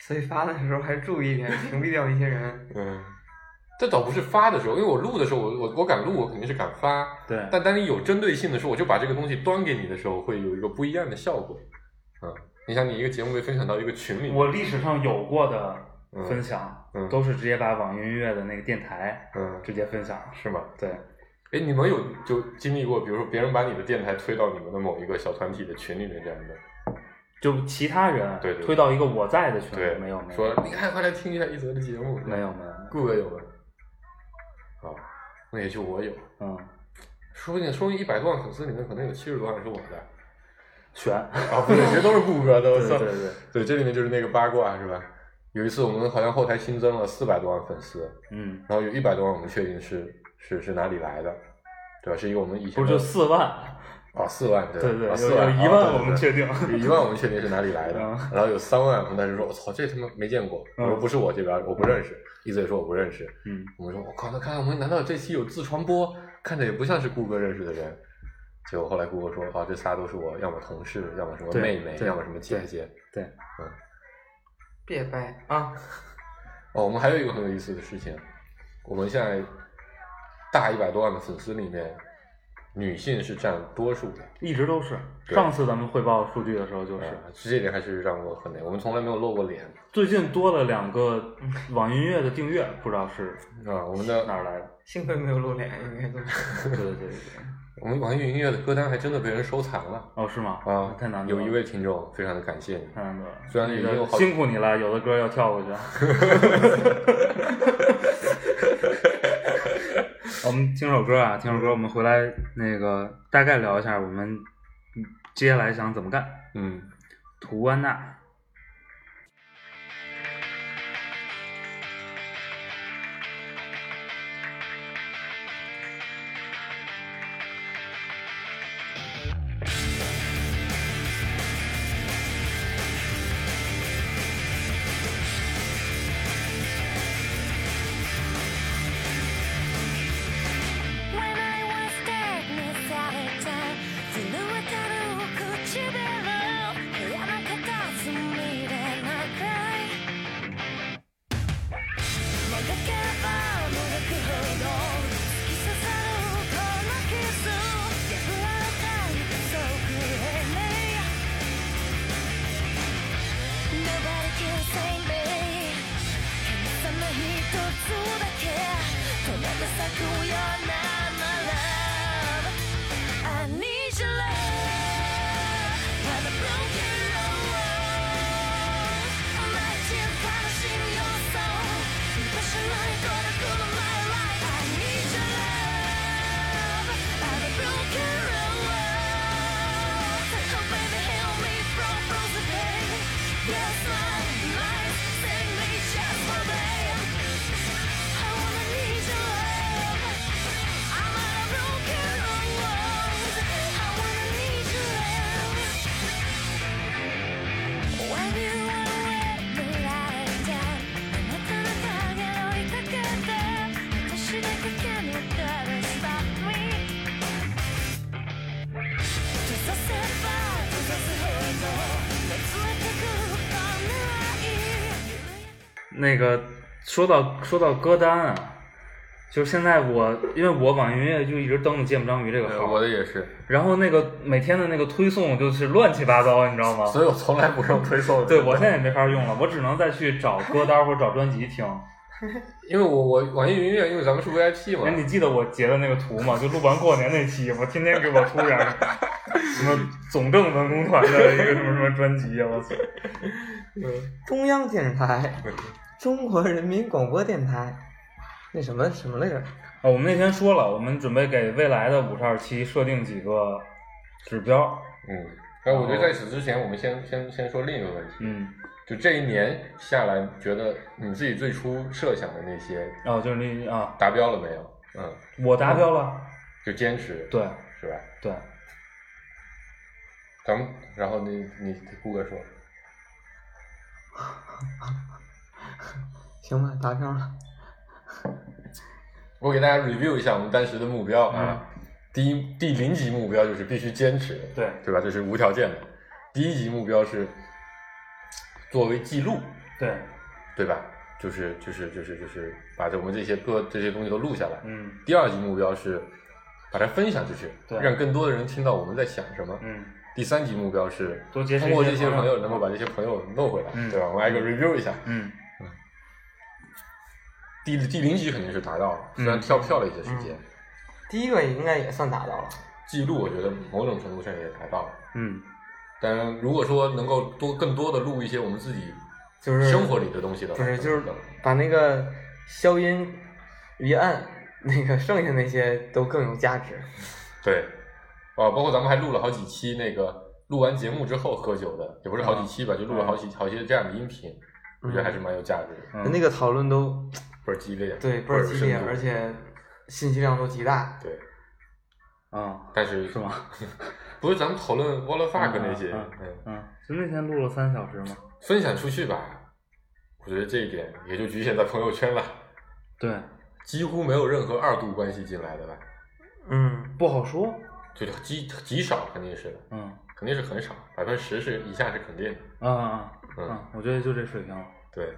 所以发的时候还注意一点，屏蔽掉一些人。嗯，这倒不是发的时候，因为我录的时候，我我我敢录，我肯定是敢发，对，但当你有针对性的时候，我就把这个东西端给你的时候，会有一个不一样的效果，嗯，你想你一个节目被分享到一个群里，我历史上有过的分享，嗯都是直接把网易云音乐的那个电台嗯直接分享。是吗？对，哎，你们有就经历过，比如说别人把你的电台推到你们的某一个小团体的群里面这样的？就其他人推到一个我在的群对，里，没有没有，说你看，快来听一下一泽的节目。没有没有，顾哥有吗？啊，那也就我有，嗯，说不定说不定一百多万粉丝里面可能有七十多万是我的。选，啊，不对，其实都是顾哥的。我操！对对对，对，这里面就是那个八卦是吧？有一次我们好像后台新增了四百多万粉丝，嗯，然后有一百多万我们确定是是是哪里来的，对吧？是一个我们以前不是就四万，啊四万对对对，四万有一万我们确定，有一万我们确定是哪里来的，嗯然后有三万我们当时说我操这他妈没见过，我说嗯不是我这边我不认识，一泽也说我不认识，嗯，我们说我靠那看来我们难道这期有自传播？看着也不像是顾哥认识的人。结果后来顾哥说哦这仨都是我要么同事，要么什么妹妹，要么什么姐姐。对，嗯别掰啊！哦，我们还有一个很有意思的事情，我们现在大一百多万的粉丝里面，女性是占多数的，一直都是。上次咱们汇报数据的时候就是，啊，这一点还是让我很那，我们从来没有露过脸最近多了两个嗯网易音乐的订阅，不知道是啊。我们的哪儿来的。幸亏没有露脸，应该都是。[LAUGHS] 对对对对对。我们网易云音乐的歌单还真的被人收藏了哦，是吗？啊！太难得了。有一位听众，非常的感谢你。太难得了。虽然已经有好辛苦你了，有的歌要跳过去。[LAUGHS] 我们听首歌啊，听首歌，我们回来那个大概聊一下我们嗯接下来想怎么干。嗯，图安娜。那个说到说到歌单啊，就是现在我因为我网易云音乐就一直登着芥末章鱼这个号，我的也是，然后那个每天的那个推送就是乱七八糟，你知道吗？所以我从来不用推送。对我现在也没法用了，我只能再去找歌单或者找专辑听。[LAUGHS] 因为我我网易云音乐，因为咱们是 VIP 嘛哎，，你记得我截的那个图吗？就录完过年那期，我天天给我突然什么总政文工团的一个什么什么专辑啊，我操！中央电视台，中国人民广播电台，那什么什么来着？啊，我们那天说了，我们准备给未来的五十二期设定几个指标。嗯，但我觉得在此之前，我们先先先说另一个问题，嗯，就这一年下来，觉得你自己最初设想的那些啊，就是那啊，达标了没有？嗯，我达标了。就坚持，对是吧？对，咱们，然后你你顾哥说，[LAUGHS] 行吧，达标了。[LAUGHS] 我给大家 review 一下我们当时的目标啊。第一第零级目标就是必须坚持，对对吧？这是无条件的。第一级目标是作为记录，对，对吧？就是就是就是就是把这我们这些歌这些东西都录下来。嗯第二级目标是把它分享出去，对让更多的人听到我们在想什么。嗯，第三级目标是通过这些朋友能够把这些朋友弄回来，嗯对吧？我们挨个 review 一下。嗯第第零级肯定是达到了，虽然嗯跳跳了一些时间。第一个应该也算达到了。记录我觉得某种程度上也达到了。嗯，当然，如果说能够多更多的录一些我们自己就是生活里的东西的话，不是就是把那个消音一按，那个剩下那些都更有价值。对，啊，包括咱们还录了好几期那个录完节目之后喝酒的，也不是好几期吧，就录了好几好些这样的音频，我觉得还是蛮有价值的，嗯那个讨论都倍儿激烈，对倍儿激烈，而且信息量都极大。对，嗯，但是是吗？[LAUGHS] 不是咱们讨论 What the fuck 那些，嗯嗯，嗯，就那天录了三小时吗？分享出去吧，我觉得这一点也就局限在朋友圈了，[LAUGHS] 对，几乎没有任何二度关系进来的吧，嗯，不好说。就极极少肯定是的，嗯肯定是很少，百分之十是以下是肯定的，啊啊嗯，啊！我觉得就这水平了。对，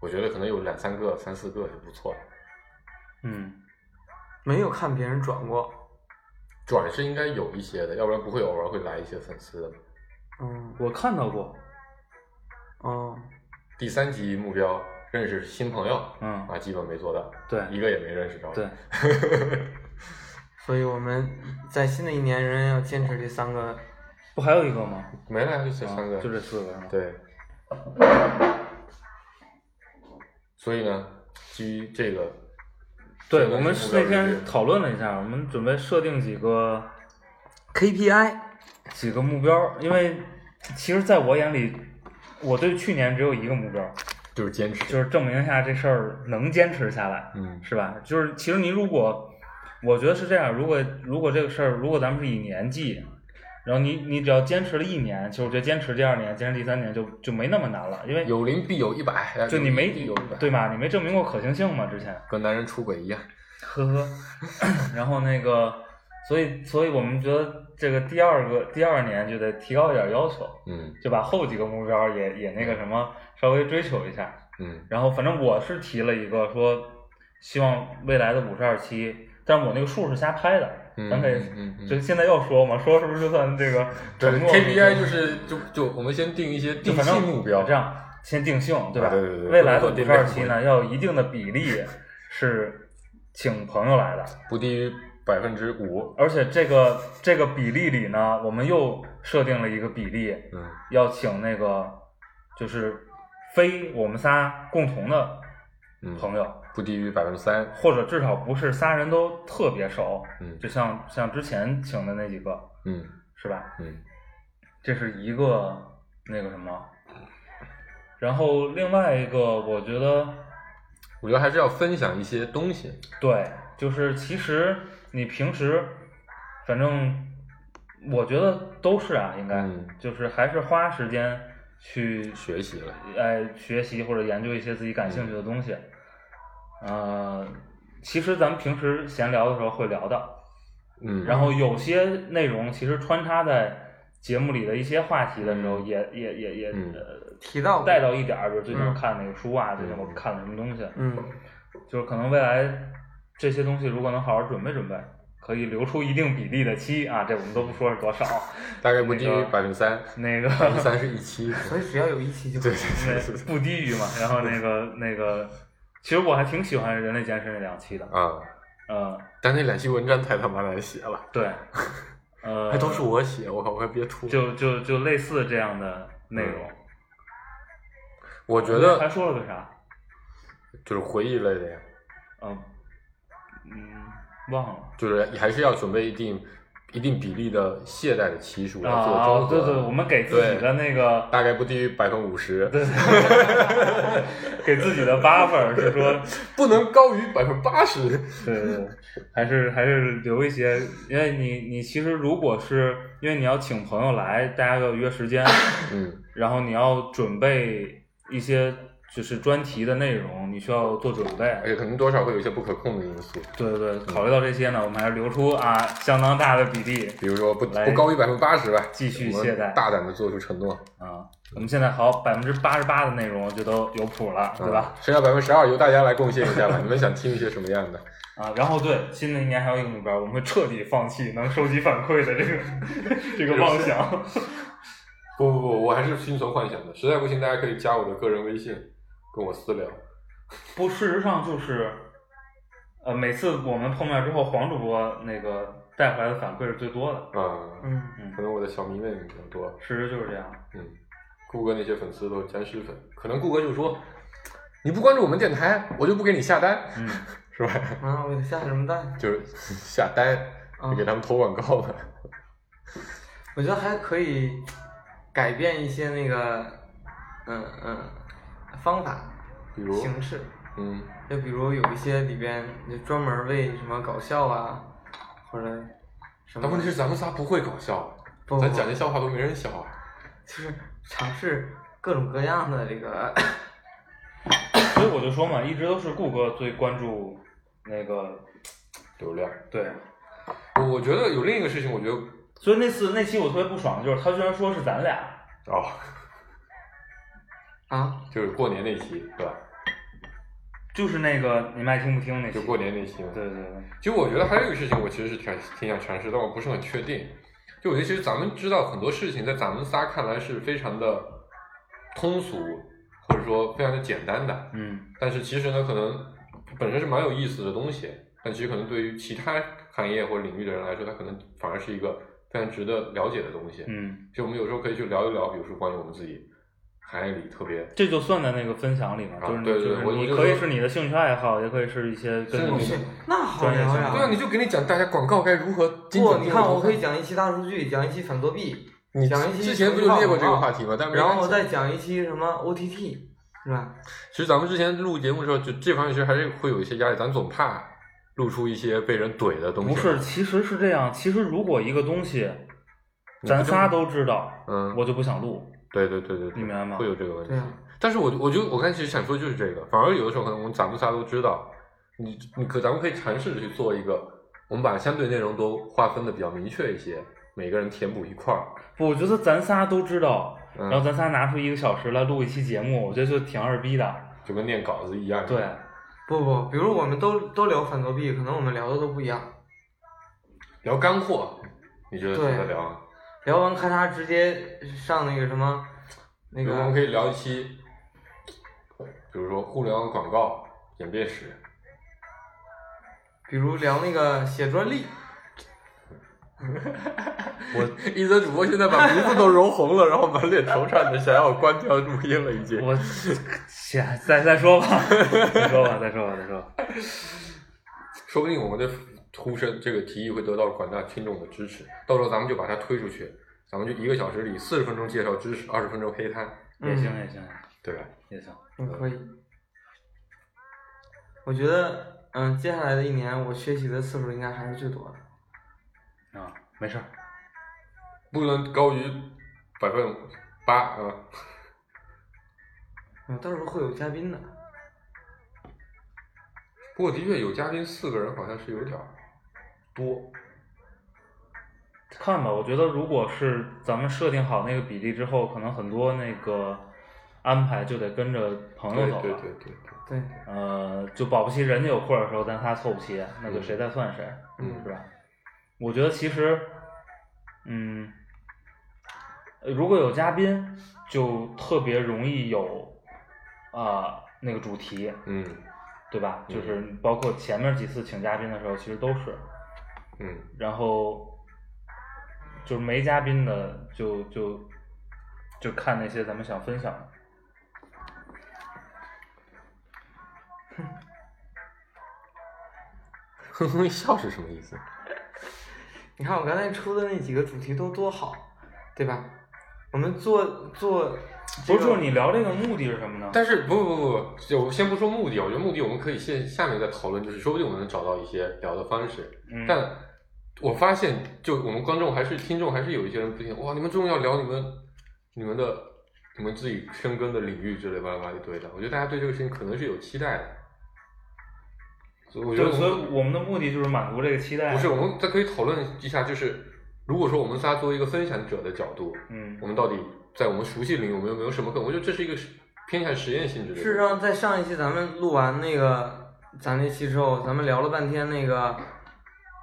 我觉得可能有两三个、三四个就不错了。嗯，没有看别人转过。转是应该有一些的，要不然不会偶尔会来一些粉丝的。嗯，我看到过。哦，第三级目标认识新朋友嗯，啊，基本没做到，对一个也没认识着。对，[LAUGHS] 所以我们在新的一年仍然要坚持这三个。不还有一个吗？没了，就这三个，啊就这四个是吗？对。所以呢，基于这个，对，我们那天讨论了一下，我们准备设定几个 KPI，几个目标，因为其实在我眼里，我对去年只有一个目标，就是坚持，就是证明一下这事儿能坚持下来，嗯是吧？就是其实你如果，我觉得是这样，如果如果这个事儿，如果咱们是以年计，然后你你只要坚持了一年，其实我觉得坚持第二年、坚持第三年就就没那么难了，因为有零必有一百，就你没对吧？你没证明过可行性嘛？之前，跟男人出轨一样。呵呵，[CLEARS THROAT] 然后那个，所以所以我们觉得这个第二个第二年就得提高一点要求，嗯就把后几个目标也也那个什么稍微追求一下。嗯然后反正我是提了一个说，希望未来的五十二期，但是我那个数是瞎拍的，嗯咱可以就现在要说嘛，说是不是就算这个对承诺，KPI 就是就就我们先定一些定性目标，这样先定性，对吧？啊对对对未来的五十二期呢，要有一定的比例 [LAUGHS] 是请朋友来的，不低于百分之五。而且这个这个比例里呢，我们又设定了一个比例，嗯要请那个就是非我们仨共同的嗯，朋友，不低于百分之三。或者至少不是仨人都特别熟，嗯就像像之前请的那几个，嗯是吧？嗯这是一个那个什么，然后另外一个，我觉得我觉得还是要分享一些东西。对，就是其实你平时，反正我觉得都是啊，应该、嗯就是还是花时间去学习了，哎学习或者研究一些自己感兴趣的东西。呃，其实咱们平时闲聊的时候会聊到，嗯，然后有些内容其实穿插在节目里的一些话题的时候，嗯也也也也、提到带到一点儿，比如最近我嗯看哪个书啊，最近我嗯看了什么东西，嗯，就是可能未来这些东西如果能好好准备准备，可以留出一定比例的期啊，这我们都不说是多少，[LAUGHS] 大概不低于那个百分之三，那个百分之三是一期。[LAUGHS] 所以只要有一期就可以。那不低于嘛，然后那个那个，其实我还挺喜欢《人类简史》那两期的，啊，呃，但那两期文章太他妈难写了，对，呃，还都是我写，我靠，我快憋吐了。就就就类似这样的内容。我觉得还说了个啥？就是回忆类的呀，嗯嗯，忘了。就是还是要准备一定一定比例的懈怠的期数来做啊综，合。对对，我们给自己的那个，大概不低于百分之五十，对，[LAUGHS] 给自己的 buffer 是说，[LAUGHS] 不能高于百分之八十。对对对，还是还是留一些，因为你你其实如果是因为你要请朋友来，大家要约时间，嗯然后你要准备一些就是专题的内容，你需要做准备。而且可能多少会有一些不可控的因素，对对对，考虑到这些呢，我们还是留出啊相当大的比例比如说不不高于百分之八十吧，继续懈怠大胆的做出承诺，啊。我们现在好百分之八十八的内容就都有谱了，对吧？嗯？剩下百分之十二由大家来贡献一下吧，[LAUGHS] 你们想听一些什么样的？啊，然后对新的一年还有一个目标，我们会彻底放弃能收集反馈的这个这个妄想。不不不，我还是心存幻想的，实在不行大家可以加我的个人微信，跟我私聊。不，事实上就是，呃，每次我们碰面之后，黄主播那个带回来的反馈是最多的。啊，嗯，嗯可，能我的小迷妹比较多。事实就是这样。嗯，顾哥那些粉丝都是僵尸粉，可能顾哥就说，你不关注我们电台，我就不给你下单，嗯，是吧？啊，我下什么单？就是下单，给他们投广告嘛。我觉得还可以改变一些那个，嗯嗯，方法比如，形式。嗯，就比如有一些里边就专门为什么搞笑啊，或者什么。但问题是咱们仨不会搞笑，不不咱讲这笑话都没人笑啊。[LAUGHS] 就是尝试各种各样的这个，[COUGHS] 所以我就说嘛，一直都是顾哥最关注那个，[TSK] 流量，对。我我觉得有另一个事情，我觉得所以那次那期我特别不爽，就是他居然说是咱俩，哦，啊，就是过年那期，是吧？就是那个你们爱听不听那期。就过年那期嘛。对对对，其实我觉得还有一个事情，我其实是挺挺想尝试，但我不是很确定。就我觉得其实咱们知道很多事情，在咱们仨看来是非常的通俗，或者说非常的简单的，嗯但是其实呢，可能本身是蛮有意思的东西，但其实可能对于其他行业或者领域的人来说，它可能反而是一个非常值得了解的东西。嗯，就我们有时候可以去聊一聊，比如说关于我们自己行业里特别这就算在那个分享里嘛，啊就是对对就是你可以是你的兴趣爱好，也可以是一些跟你那好呀。对啊，你就给你讲大家广告该如何精不，准你看，我可以讲一期大数据，讲一期反作弊，你讲一期之前不就列过这个话题吗？但然后再讲一期什么 OTT，是吧？其实咱们之前录节目的时候，就这方面其实还是会有一些压力，咱总怕录出一些被人怼的东西。不是，，其实是这样。其实如果一个东西咱仨都知道，嗯，我就不想录。对对对对，你明白吗会有这个问题对。啊，但是我我就我刚才其实想说就是这个，反而有的时候可能我们咱们仨都知道，你你可咱们可以尝试着去做一个，我们把相对内容都划分的比较明确一些，每个人填补一块儿。不，我觉得咱仨都知道，嗯然后咱仨拿出一个小时来录一期节目，我觉得就挺二逼的。就跟念稿子一样。对，不不，比如我们都都聊反作弊，可能我们聊的都不一样。聊干货，你觉得值对得聊吗？聊完咔嚓直接上那个什么，那个我们可以聊一期，比如说互联网广告演变史。比如聊那个写专利，我 [LAUGHS] 一则主播现在把鼻子都揉红了，然后满脸惆怅的想要关掉录音了，已经。我先再再说吧，[LAUGHS] 再说吧，再说吧，再说吧。说不定我们的呼声这个提议会得到广大听众的支持，到时候咱们就把它推出去，咱们就一个小时里四十分钟介绍知识，二十分钟黑摊，也行，嗯也行，对吧？也行。嗯，可以。我觉得，嗯，接下来的一年我学习的次数应该还是最多的。啊，没事儿。不能高于百分八啊。嗯，到时候会有嘉宾的。不过的确有嘉宾四个人好像是有点儿多，看吧，我觉得如果是咱们设定好那个比例之后，可能很多那个安排就得跟着朋友走了。对对对对，对，呃，就保不齐人家有空的时候，咱仨凑不齐，那就谁再算谁，嗯是吧？我觉得其实，嗯，呃如果有嘉宾，就特别容易有啊、那个主题，嗯对吧？嗯就是包括前面几次请嘉宾的时候，其实都是，嗯，然后就是没嘉宾的，就就就看那些咱们想分享的。哼哼一 [LAUGHS] 笑是什么意思？你看我刚才出的那几个主题都多好，对吧？我们做做、这个，不是，说你聊这个目的是什么呢？但是不不不不，就先不说目的，我觉得目的我们可以现下面再讨论，就是说不定我们能找到一些聊的方式。嗯，但我发现，就我们观众还是听众，还是有一些人不听。哇，你们终于要聊你们你们的你们自己深耕的领域之类巴拉巴拉一堆的。我觉得大家对这个事情可能是有期待的，所以我觉得对，所以我们我们的目的就是满足这个期待。不是，我们再可以讨论一下，就是如果说我们仨作为一个分享者的角度，嗯我们到底在我们熟悉领域，我们有没有什么可能？我觉得这是一个偏向实验性质的。事实上，在上一期咱们录完那个咱那期之后，咱们聊了半天那个，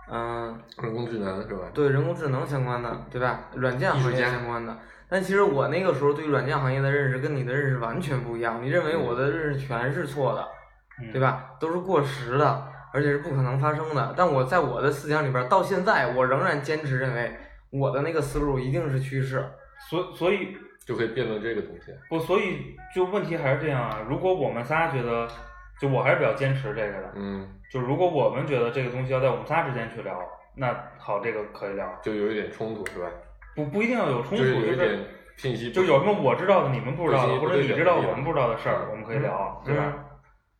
嗯、人工智能是吧？对人工智能相关的，对吧？软件行业相关的。但其实我那个时候对软件行业的认识跟你的认识完全不一样。你认为我的认识全是错的，嗯对吧？都是过时的，而且是不可能发生的。但我在我的思想里边，到现在我仍然坚持认为，我的那个思路一定是趋势。所所以就可以辩论这个东西。不，所以就问题还是这样啊。如果我们仨觉得，就我还是比较坚持这个的，嗯，就如果我们觉得这个东西要在我们仨之间去聊，那好，这个可以聊，就有一点冲突是吧？不不一定要有冲突，就是有就是一点信息就有什么我知道的你们不知道的，或者你知道我们不知道的事儿，我们可以聊，对吧？嗯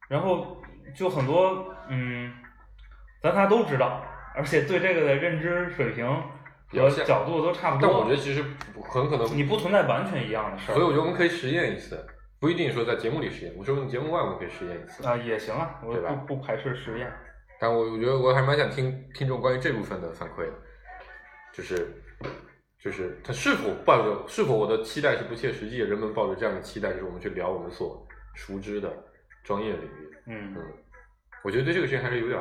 然后就很多，嗯，咱仨都知道，而且对这个的认知水平和角度都差不多但多。我觉得其实很可能，你不存在完全一样的事儿，所以我觉得我们可以实验一次，不一定说在节目里实验，我说我们节目外我们可以实验一次。啊也行啊，我对吧不不排斥实验。但我我觉得我还蛮想听听众关于这部分的反馈的，就是就是他是否抱着是否我的期待是不切实际的，人们抱着这样的期待，就是我们去聊我们所熟知的专业领域。嗯嗯，我觉得对这个事情还是有点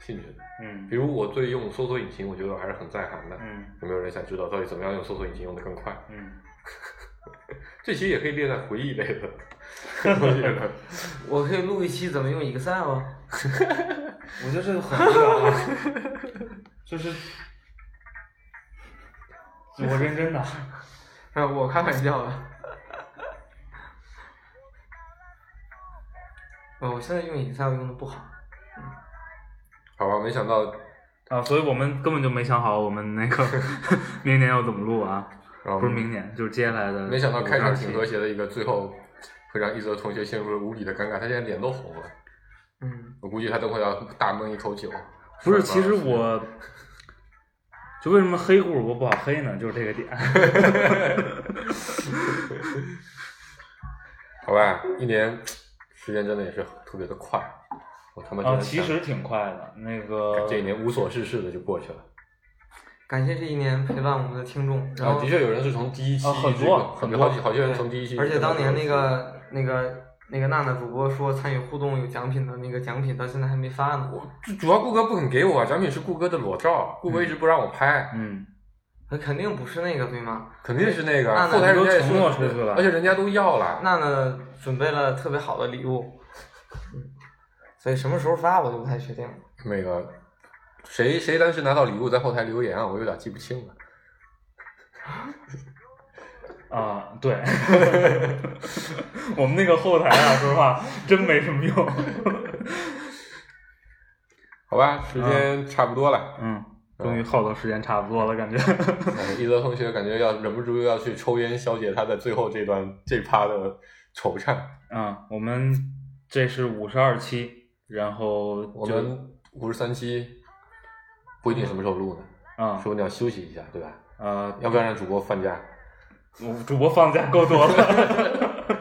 兴趣的。嗯比如我对用搜索引擎，我觉得我还是很在行的。嗯有没有人想知道到底怎么样用搜索引擎用的更快？[LAUGHS] 嗯，[LAUGHS] 这期也可以列在回忆类的。[LAUGHS] 我可以录一期怎么用 Excel 吗？[LAUGHS] 我觉得这个很无聊啊，[LAUGHS] 就是我认真的。啊，我开玩笑的。呃，我现在用 Excel 用的不好。好吧，没想到，啊，所以我们根本就没想好我们那个明年要怎么录啊，然后不是明年，就是接下来的。没想到开场挺和谐的一个，最后会让一泽同学陷入了无比的尴尬，他现在脸都红了。嗯，我估计他等会要大闷一口酒。不是，其实我，[LAUGHS] 就为什么黑顾主播不好黑呢？就是这个点。[LAUGHS] 好吧，一年时间真的也是特别的快，我他妈真啊，的想其实挺快的，那个这一年无所事事的就过去了。感谢这一年陪伴我们的听众。然啊，后的确有人是从第一期啊很多很多好几好些人从第一期，而且当年那个那个那个娜娜主播说参与互动有奖品的那个奖品到现在还没发呢。主主要顾哥不肯给我啊，奖品是顾哥的裸照，顾哥一直不让我拍，嗯，那肯定不是那个对吗？肯定是那个那后台人家都承诺出去了而且人家都要了。娜娜准备了特别好的礼物，嗯，所以什么时候发我就不太确定。那个谁谁当时拿到礼物在后台留言啊，我有点记不清了。[LAUGHS] 啊，对，[LAUGHS] 我们那个后台啊，说实话真没什么用。好吧，时间差不多了。嗯，终于耗到时间差不多了，感觉。哎一泽同学感觉要忍不住要去抽烟消解他在最后这段这趴的惆怅。嗯，我们这是五十二期，然后我们五十三期不一定什么时候录呢，啊说不定要休息一下，对吧？呃，要不要让主播放假。主播放假够多了。[LAUGHS]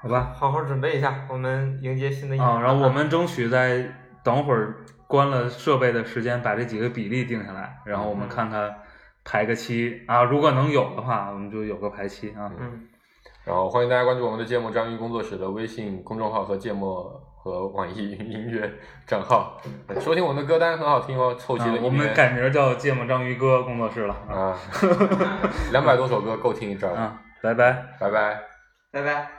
好吧，好好准备一下，我们迎接新的一年。啊，然后我们争取在等会儿关了设备的时间，把这几个比例定下来，然后我们看看排个期啊，如果能有的话，我们就有个排期啊。嗯，然后欢迎大家关注我们的芥末章鱼工作室的微信公众号和芥末和网易云音乐账号，[LAUGHS] 收听我们的歌单很好听哦，凑齐了，啊我们改名叫芥末章鱼哥工作室了啊啊，两百多首歌够听一阵儿，啊，拜拜。拜拜。拜拜。